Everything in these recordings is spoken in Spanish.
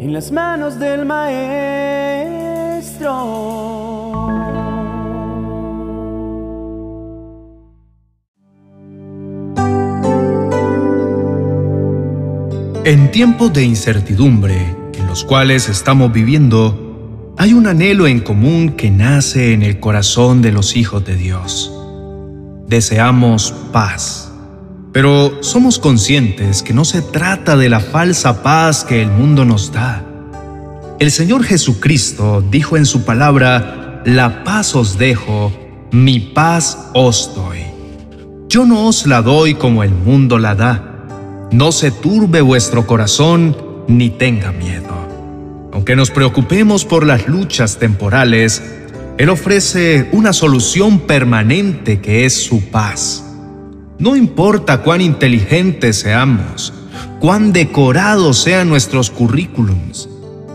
en las manos del Maestro. En tiempos de incertidumbre en los cuales estamos viviendo, hay un anhelo en común que nace en el corazón de los hijos de Dios. Deseamos paz, pero somos conscientes que no se trata de la falsa paz que el mundo nos da. El Señor Jesucristo dijo en su palabra, la paz os dejo, mi paz os doy. Yo no os la doy como el mundo la da no se turbe vuestro corazón ni tenga miedo. Aunque nos preocupemos por las luchas temporales, Él ofrece una solución permanente que es su paz. No importa cuán inteligentes seamos, cuán decorados sean nuestros currículums,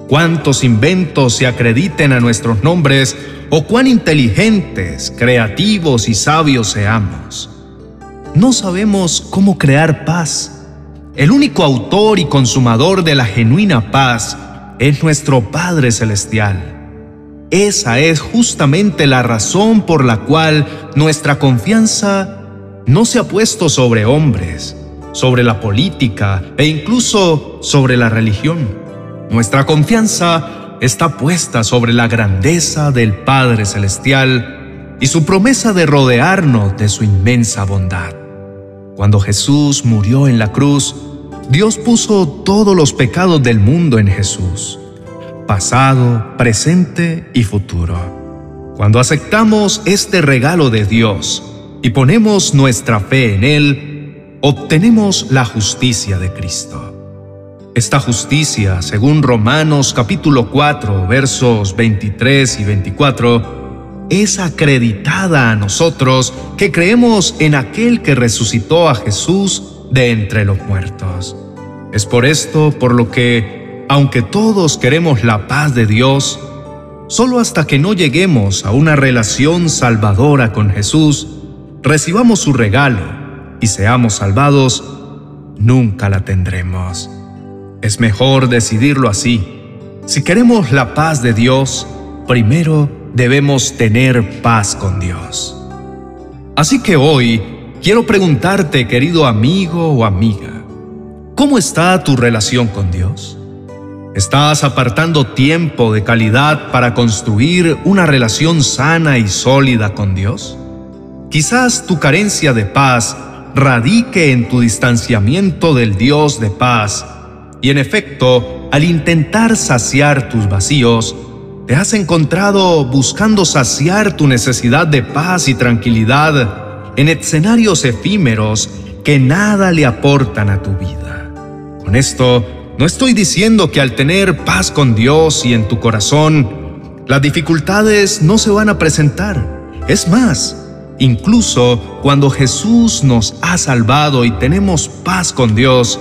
cuántos inventos se acrediten a nuestros nombres o cuán inteligentes, creativos y sabios seamos. No sabemos cómo crear paz el único autor y consumador de la genuina paz es nuestro Padre Celestial. Esa es justamente la razón por la cual nuestra confianza no se ha puesto sobre hombres, sobre la política e incluso sobre la religión. Nuestra confianza está puesta sobre la grandeza del Padre Celestial y su promesa de rodearnos de su inmensa bondad. Cuando Jesús murió en la cruz, Dios puso todos los pecados del mundo en Jesús, pasado, presente y futuro. Cuando aceptamos este regalo de Dios y ponemos nuestra fe en Él, obtenemos la justicia de Cristo. Esta justicia, según Romanos capítulo 4, versos 23 y 24, es acreditada a nosotros que creemos en aquel que resucitó a Jesús de entre los muertos. Es por esto por lo que, aunque todos queremos la paz de Dios, solo hasta que no lleguemos a una relación salvadora con Jesús, recibamos su regalo y seamos salvados, nunca la tendremos. Es mejor decidirlo así. Si queremos la paz de Dios, primero debemos tener paz con Dios. Así que hoy quiero preguntarte, querido amigo o amiga, ¿cómo está tu relación con Dios? ¿Estás apartando tiempo de calidad para construir una relación sana y sólida con Dios? Quizás tu carencia de paz radique en tu distanciamiento del Dios de paz y en efecto, al intentar saciar tus vacíos, ¿Te has encontrado buscando saciar tu necesidad de paz y tranquilidad en escenarios efímeros que nada le aportan a tu vida? Con esto, no estoy diciendo que al tener paz con Dios y en tu corazón, las dificultades no se van a presentar. Es más, incluso cuando Jesús nos ha salvado y tenemos paz con Dios,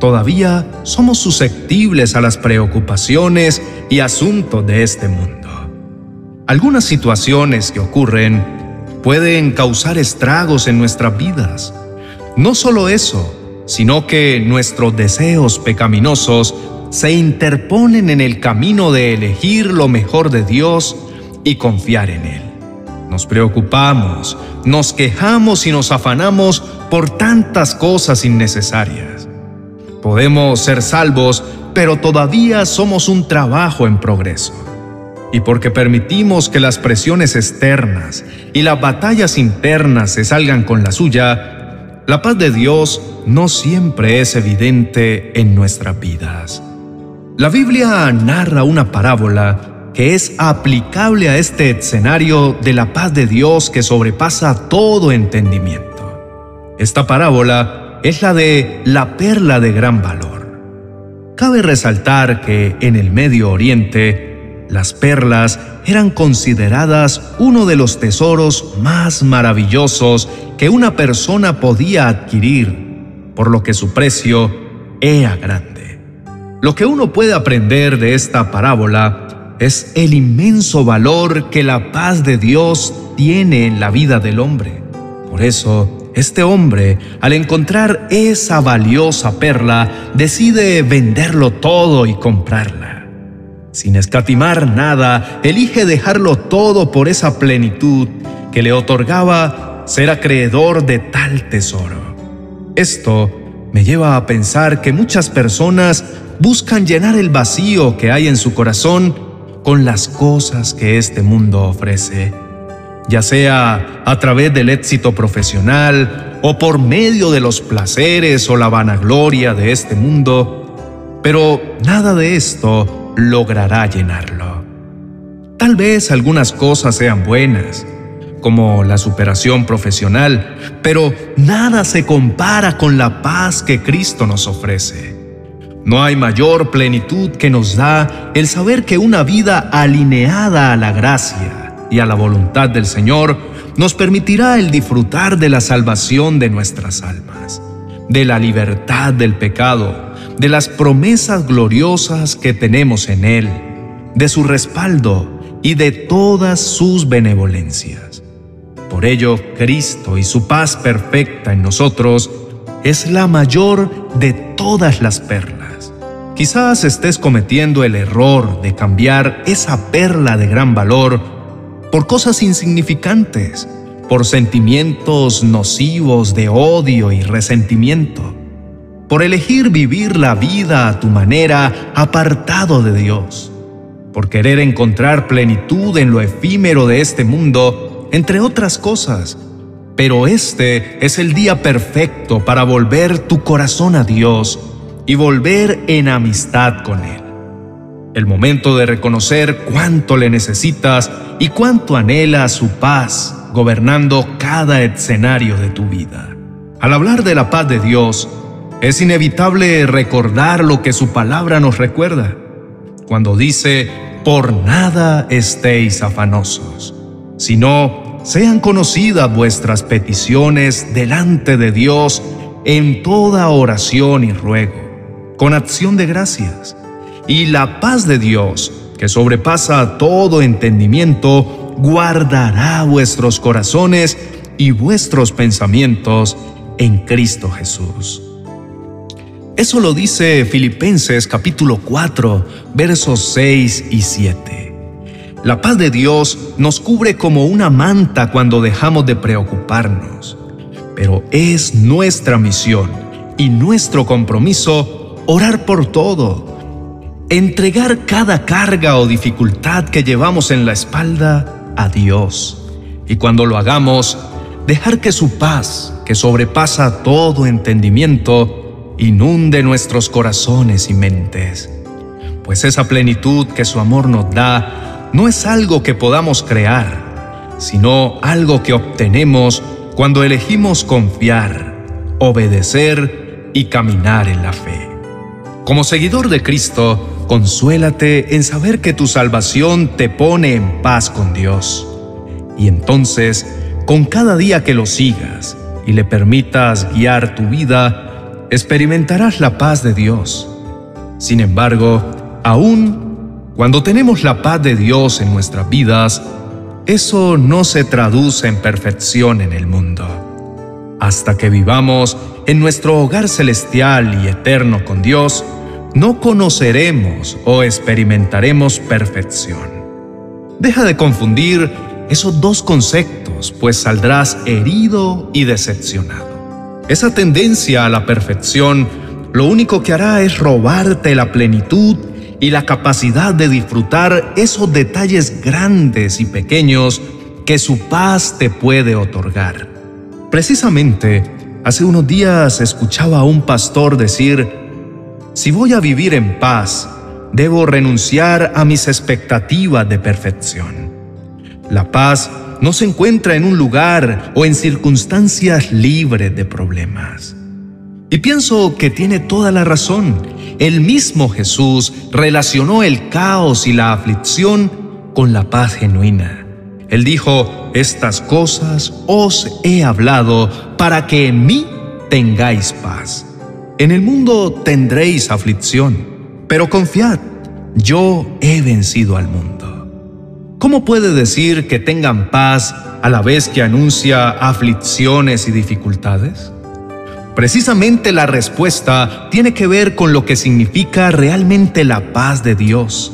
todavía somos susceptibles a las preocupaciones y asuntos de este mundo. Algunas situaciones que ocurren pueden causar estragos en nuestras vidas. No solo eso, sino que nuestros deseos pecaminosos se interponen en el camino de elegir lo mejor de Dios y confiar en Él. Nos preocupamos, nos quejamos y nos afanamos por tantas cosas innecesarias. Podemos ser salvos, pero todavía somos un trabajo en progreso. Y porque permitimos que las presiones externas y las batallas internas se salgan con la suya, la paz de Dios no siempre es evidente en nuestras vidas. La Biblia narra una parábola que es aplicable a este escenario de la paz de Dios que sobrepasa todo entendimiento. Esta parábola es la de la perla de gran valor. Cabe resaltar que en el Medio Oriente, las perlas eran consideradas uno de los tesoros más maravillosos que una persona podía adquirir, por lo que su precio era grande. Lo que uno puede aprender de esta parábola es el inmenso valor que la paz de Dios tiene en la vida del hombre. Por eso, este hombre, al encontrar esa valiosa perla, decide venderlo todo y comprarla. Sin escatimar nada, elige dejarlo todo por esa plenitud que le otorgaba ser acreedor de tal tesoro. Esto me lleva a pensar que muchas personas buscan llenar el vacío que hay en su corazón con las cosas que este mundo ofrece ya sea a través del éxito profesional o por medio de los placeres o la vanagloria de este mundo, pero nada de esto logrará llenarlo. Tal vez algunas cosas sean buenas, como la superación profesional, pero nada se compara con la paz que Cristo nos ofrece. No hay mayor plenitud que nos da el saber que una vida alineada a la gracia, y a la voluntad del Señor, nos permitirá el disfrutar de la salvación de nuestras almas, de la libertad del pecado, de las promesas gloriosas que tenemos en Él, de su respaldo y de todas sus benevolencias. Por ello, Cristo y su paz perfecta en nosotros es la mayor de todas las perlas. Quizás estés cometiendo el error de cambiar esa perla de gran valor por cosas insignificantes, por sentimientos nocivos de odio y resentimiento, por elegir vivir la vida a tu manera apartado de Dios, por querer encontrar plenitud en lo efímero de este mundo, entre otras cosas. Pero este es el día perfecto para volver tu corazón a Dios y volver en amistad con Él el momento de reconocer cuánto le necesitas y cuánto anhela su paz gobernando cada escenario de tu vida. Al hablar de la paz de Dios, es inevitable recordar lo que su palabra nos recuerda, cuando dice, por nada estéis afanosos, sino sean conocidas vuestras peticiones delante de Dios en toda oración y ruego, con acción de gracias y la paz de Dios, que sobrepasa todo entendimiento, guardará vuestros corazones y vuestros pensamientos en Cristo Jesús. Eso lo dice Filipenses capítulo 4, versos 6 y 7. La paz de Dios nos cubre como una manta cuando dejamos de preocuparnos, pero es nuestra misión y nuestro compromiso orar por todo entregar cada carga o dificultad que llevamos en la espalda a Dios. Y cuando lo hagamos, dejar que su paz, que sobrepasa todo entendimiento, inunde nuestros corazones y mentes. Pues esa plenitud que su amor nos da no es algo que podamos crear, sino algo que obtenemos cuando elegimos confiar, obedecer y caminar en la fe. Como seguidor de Cristo, Consuélate en saber que tu salvación te pone en paz con Dios. Y entonces, con cada día que lo sigas y le permitas guiar tu vida, experimentarás la paz de Dios. Sin embargo, aún cuando tenemos la paz de Dios en nuestras vidas, eso no se traduce en perfección en el mundo. Hasta que vivamos en nuestro hogar celestial y eterno con Dios, no conoceremos o experimentaremos perfección. Deja de confundir esos dos conceptos, pues saldrás herido y decepcionado. Esa tendencia a la perfección lo único que hará es robarte la plenitud y la capacidad de disfrutar esos detalles grandes y pequeños que su paz te puede otorgar. Precisamente, hace unos días escuchaba a un pastor decir, si voy a vivir en paz, debo renunciar a mis expectativas de perfección. La paz no se encuentra en un lugar o en circunstancias libres de problemas. Y pienso que tiene toda la razón. El mismo Jesús relacionó el caos y la aflicción con la paz genuina. Él dijo, estas cosas os he hablado para que en mí tengáis paz. En el mundo tendréis aflicción, pero confiad, yo he vencido al mundo. ¿Cómo puede decir que tengan paz a la vez que anuncia aflicciones y dificultades? Precisamente la respuesta tiene que ver con lo que significa realmente la paz de Dios,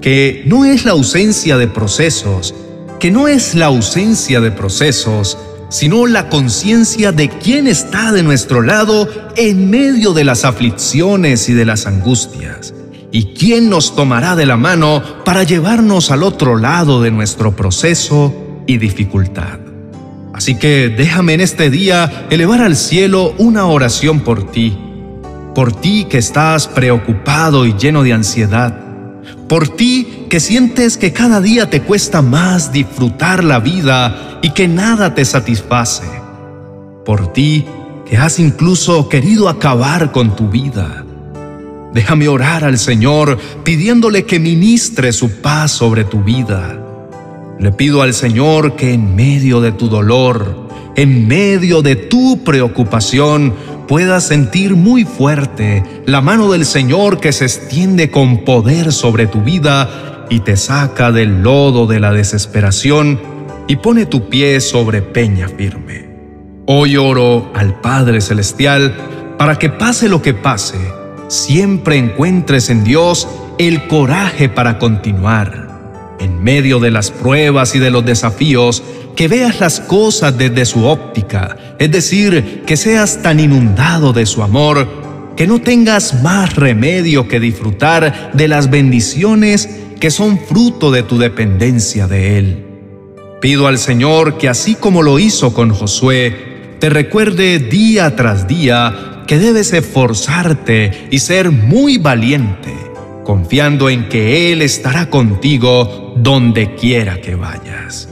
que no es la ausencia de procesos, que no es la ausencia de procesos, sino la conciencia de quién está de nuestro lado en medio de las aflicciones y de las angustias, y quién nos tomará de la mano para llevarnos al otro lado de nuestro proceso y dificultad. Así que déjame en este día elevar al cielo una oración por ti, por ti que estás preocupado y lleno de ansiedad, por ti que sientes que cada día te cuesta más disfrutar la vida y que nada te satisface, por ti que has incluso querido acabar con tu vida. Déjame orar al Señor pidiéndole que ministre su paz sobre tu vida le pido al Señor que en medio de tu dolor, en medio de tu preocupación, puedas sentir muy fuerte la mano del Señor que se extiende con poder sobre tu vida y te saca del lodo de la desesperación y pone tu pie sobre peña firme. Hoy oro al Padre Celestial para que pase lo que pase, siempre encuentres en Dios el coraje para continuar en medio de las pruebas y de los desafíos, que veas las cosas desde su óptica, es decir, que seas tan inundado de su amor, que no tengas más remedio que disfrutar de las bendiciones que son fruto de tu dependencia de Él. Pido al Señor que así como lo hizo con Josué, te recuerde día tras día que debes esforzarte y ser muy valiente confiando en que Él estará contigo donde quiera que vayas.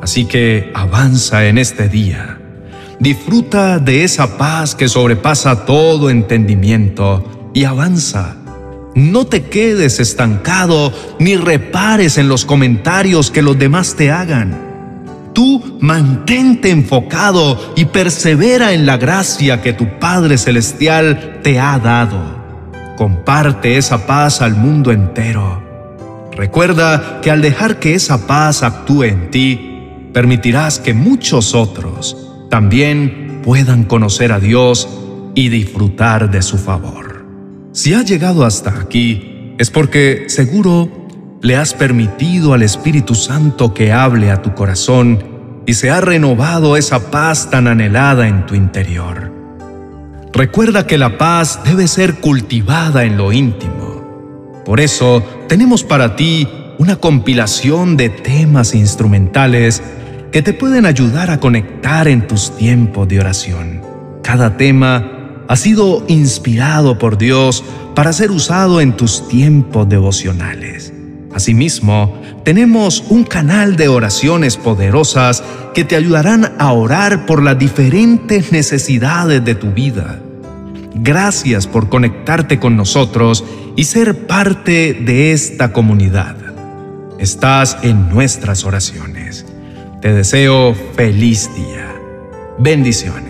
Así que avanza en este día. Disfruta de esa paz que sobrepasa todo entendimiento y avanza. No te quedes estancado ni repares en los comentarios que los demás te hagan. Tú mantente enfocado y persevera en la gracia que tu Padre Celestial te ha dado. Comparte esa paz al mundo entero. Recuerda que al dejar que esa paz actúe en ti, permitirás que muchos otros también puedan conocer a Dios y disfrutar de su favor. Si has llegado hasta aquí, es porque seguro le has permitido al Espíritu Santo que hable a tu corazón y se ha renovado esa paz tan anhelada en tu interior. Recuerda que la paz debe ser cultivada en lo íntimo. Por eso tenemos para ti una compilación de temas instrumentales que te pueden ayudar a conectar en tus tiempos de oración. Cada tema ha sido inspirado por Dios para ser usado en tus tiempos devocionales. Asimismo, tenemos un canal de oraciones poderosas que te ayudarán a orar por las diferentes necesidades de tu vida. Gracias por conectarte con nosotros y ser parte de esta comunidad. Estás en nuestras oraciones. Te deseo feliz día. Bendiciones.